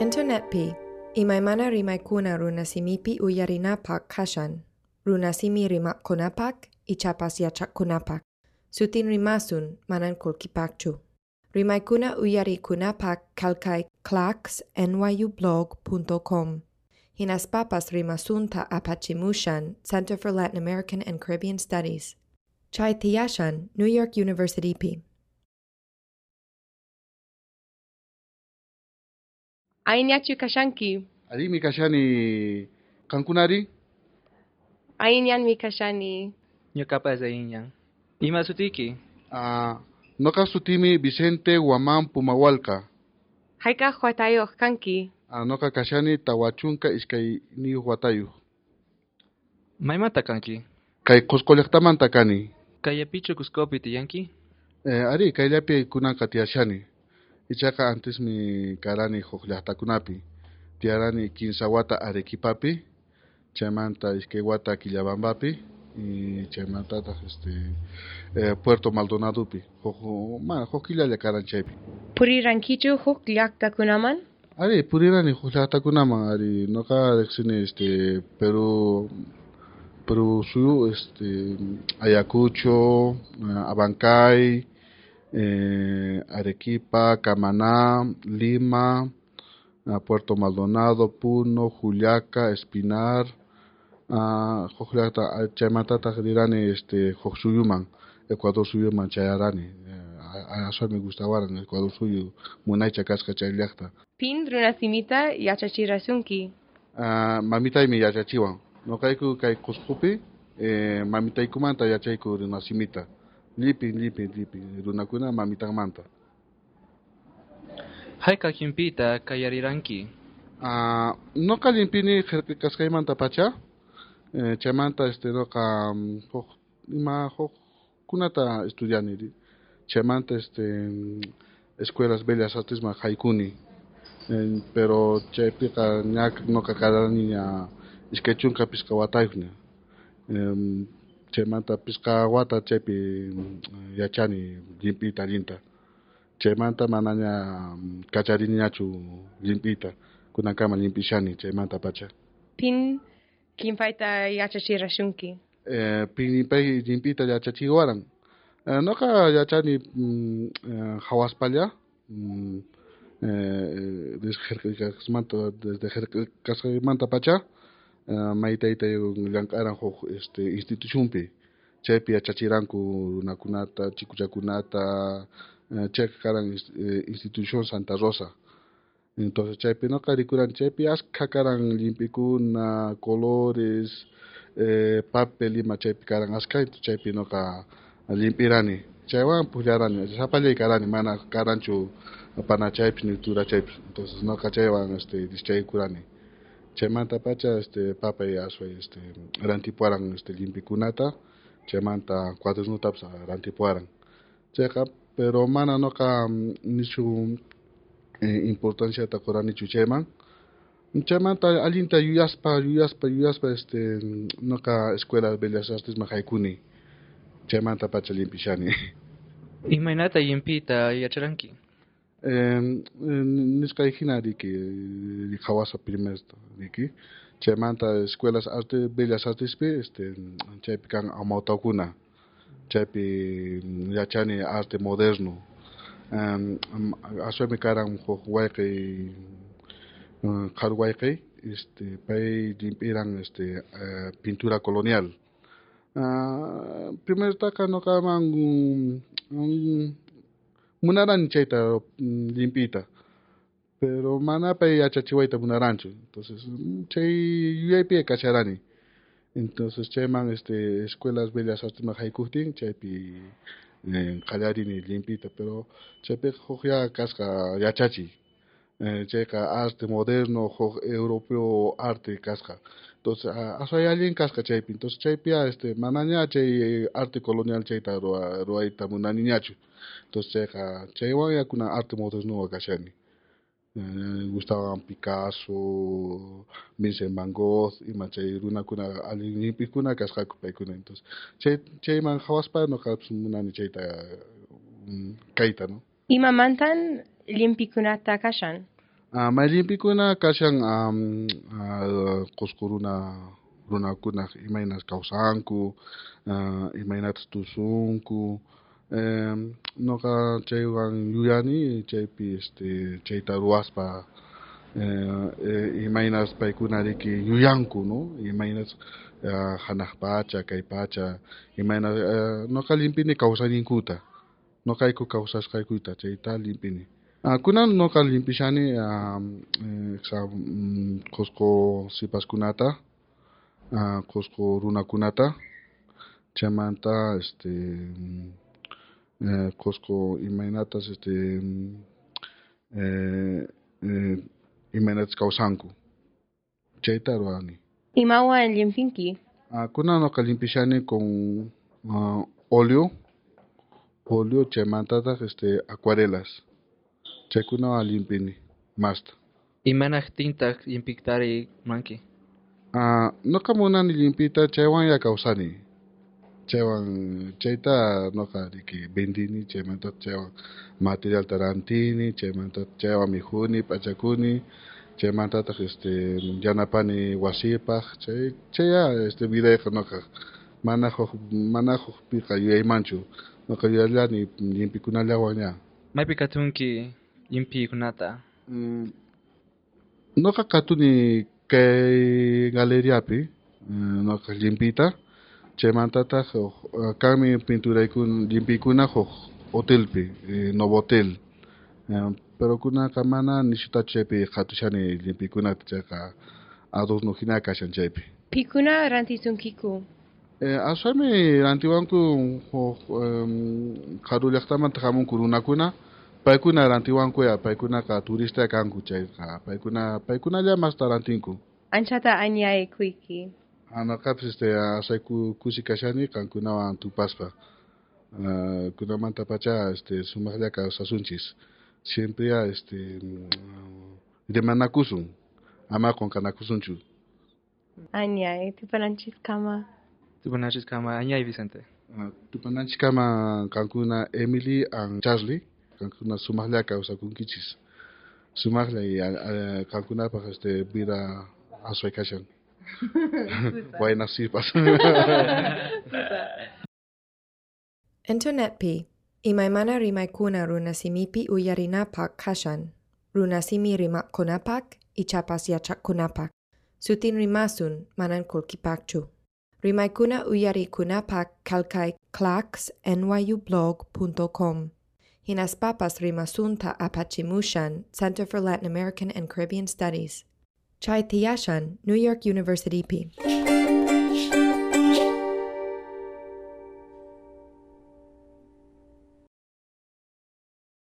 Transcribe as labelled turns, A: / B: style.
A: Internetpi, imaymana rimaykuna runasimipi uyarinapak kashan, runasimi rimapkunapak, ichapas yachakkunapak, sutin rimasun manan kulkipakchu. Rimaykuna uyarikunapak kalkay clacks nyublog.com. Hinas papas rimasunta apachimushan, Center for Latin American and Caribbean Studies. Chai Tiyashan, New York University P.
B: Ainyachu kashanki.
C: Ali mi kashani kankunari
B: Ainyan mi kashani.
D: Ñuqapa zainyan. Ima sutiki?
C: ah, noka sutimi Vicente Guamán Pumawalka
B: Haika huatayo kanki.
C: ah, noka kashani tawachunka iskay ni huatayu
D: Maymata kanki?
C: kay qusqulliqtamanta kani
D: Kayapichu kuskopi tiyanki?
C: eh, ari kayllapi kunanqa tiyashani ichaqa antes mi karani huk llaqtakunapi tiyarani kinsa wata Arequipapi. Chaymanta iskay wata Quillabambapi. Y chaymantataq este eh, Puerto Maldonadopi huk ma huk killalla karan chaypi
B: Puri rankichu huk llakta kunaman.
C: Ari, purirani huk llaqtakunaman ari. Noqa riqsini este Perú Perú suyu este Ayacucho, eh, Abancay, eh, Arequipa, Camaná, Lima, ah, Puerto Maldonado, Puno, Juliaca, Espinar, ah, llaqta ah, este huk suyuman, Ecuador suyuman chayarani. Eh, Aswa me gustawaran Ecuador suyu munaycha kasqa chay llaqta.
B: Pin runasimita yachachirasunki.
C: Ah, mamitaymi yachachiwan noqayku kay Qusqupi eh, mamitaykumanta yachayku runasimita llipin llipin llipin runakuna mamitanmanta
D: Hayka kimpita kayariranki?
C: ah, noqa llimpini qerqi kasqaymanta pacha. Eh, chaymanta este noqa mm, huk ima huk kunata estudiani ri. chaymanta este mm, escuelas bellas artes ma haykuni Eh, pero chaypiqa ña noqa karani ña iskay chunka pisqa watayuqña Em, chaymanta pisqa wata chaypi mm, yachani llimpiyta allinta chaymanta manaña ña kachariniñachu llimpiyta kunankama llimpishani chaymanta pacha.
B: Pin kinpayta yachachirashunki
C: eh, pinipay llimpiyta yachachiwaran eh, noqa yachani mm, eh, hawaspalla mm, eh, desde Jercasmanta pacha Ah, maitayta llamk'aranjun este institucionpi chaypi yachachiranku runakunata chikuchakunata ah, chayqa karan eh, institucion Santa Rosa. Entonces chaypinoqa rikuran chaypi asqha karan llimp'ikuna colores eh, papel ima chaypi karan asqha chaypinoqa llimp'irani chaywan pukllarani sapallaykarani mana karanchu panachaypis ni turachaypis entonces noqa chaywan este dischayakurani chaymanta pacha este papay asway este rantipuaran este llimpikunata chaymanta cuadernutapas rantipuaran. Chayqa pero mana noqa mm, nishu eh, importanciata quranichu chayman chaymanta allinta yuyaspa yuyaspa yuyaspa este noqa escuela bellas artes ma haykuni chaymanta pacha llimpishani
D: Imaynata yimpita yacharanki?
C: Eh, nisqay hina riki riqhawasa primesto riki chaymanta escuelas arte bellas artespi este chaypi kan amawtakuna chaypi yachani arte moderno. Um, aswami karan huk wayqiy qhar wayqiy este pay llimpiran este eh, pintura colonial. Primero taka noqaman munarani chayta mm, llimpiyta pero mana pay yachachiwayta munaranchu entonces mm, chay yuyaypi kasharani entonces chayman este escuelas bellas artes ma haykuptin chaypi eh, llimpiyta pero chaypi huk ya kasqa yachachiy eh, chayqa arte moderno huk europeo arte kasqa entonces asway allin kasqa chaypi entonces chaypi ya este mana ña chay arte colonial chayta ruwa ruwayta munani ñachu entonces chayqa chaywan yakuna arte moderno kashani eh, Gustavo Picasso, Vincent Van Gogh, ima chay runakuna allin llimpikuna kasqaku paykuna entonces chay chayman hawaspa noqapas munani chayta mm, kayta no
B: Imamantan limpikunata kashan.
C: Ah, uh, mailimpikuna kasian um, ah, uh, koskoruna runakuna imainas kausanku uh, ah, imainas tusunku um, noka chaywan yuyani chaypi este chayta ruaspa eh, eh, imainas paikunariki yuyanku no? Imainas uh, hanakpacha kaipacha imainas uh, eh, noka limpini kausaninkuta no kaiku kausas kaikuta chayta limpini. Kunan noqa limpishani um, eh, sa mm, sipaskunata ah, qusqu runakunata chaymanta este mm, eh, imaynatas este mm, eh, eh, imaynatas kawsanku chayta ruwani
B: Imawan limpinki.
C: Ah, kunan noqa limpishani con ah, óleo óleo chaymantataq este acuarelas chaykunawan limpini masta
D: Imanaq tinta limpiktari manki.
C: Ah, noqa munani limpita chaywan ya kawsani chaywan chayta noqa riki vendini chaymanta chaywan materialta rantini chaymanta chaywan mijuni p'achakuni chaymantataq este yanapani wasipaq chay chaya este vidayqa noqa mana huk mana hukpiqa yuyaymanchu noqa yuyallani limpikunallawan ña
D: Maypi katunki
C: impignada. Nuqakatuni kay galeriapi nuqa llimpita chaymantataq huk kanmi pinturaykuna llimpikuna huk hotelpi novotel pero kunaqa mana nishuta chaypi qhatushani llimpikunata chayqa adorno hina kashan chaypi
B: pikuna rantisunkiku
C: ashami rantiwanku huk qharullaqtamanta hamunku runakuna paikuna ranti wankuya paikunaka turista kanku chayqa paikuna paikunallamas rantinku
B: anchata añayquyki e
C: Hanaqa este asayku kusi kashani qankunawan tupaspa uh, ah, kunamanta pacha este sumaqlla kawsasunchis siempre ya este mm, demanakusun ama qonqanakusunchu
B: añay e, tupananchiskama
D: tupananchiskama añay e vicente.
C: Ah, uh, tupananchiskama kankuna emily and charlie. kankuna sumaqlla kawsakunkichis kankuna pa este vida asway kashan runa simi
A: ri ma kuna runasimipi i chapas ya chak kuna pak sutin rimasun manan qullqipaqchu Rimaikuna Uyarikunapaq kalkai clarksnyublog.com. nyublog.com. Hinaspapas rimasunta apachimushan, Center for Latin American and Caribbean Studies. Chai New York University P.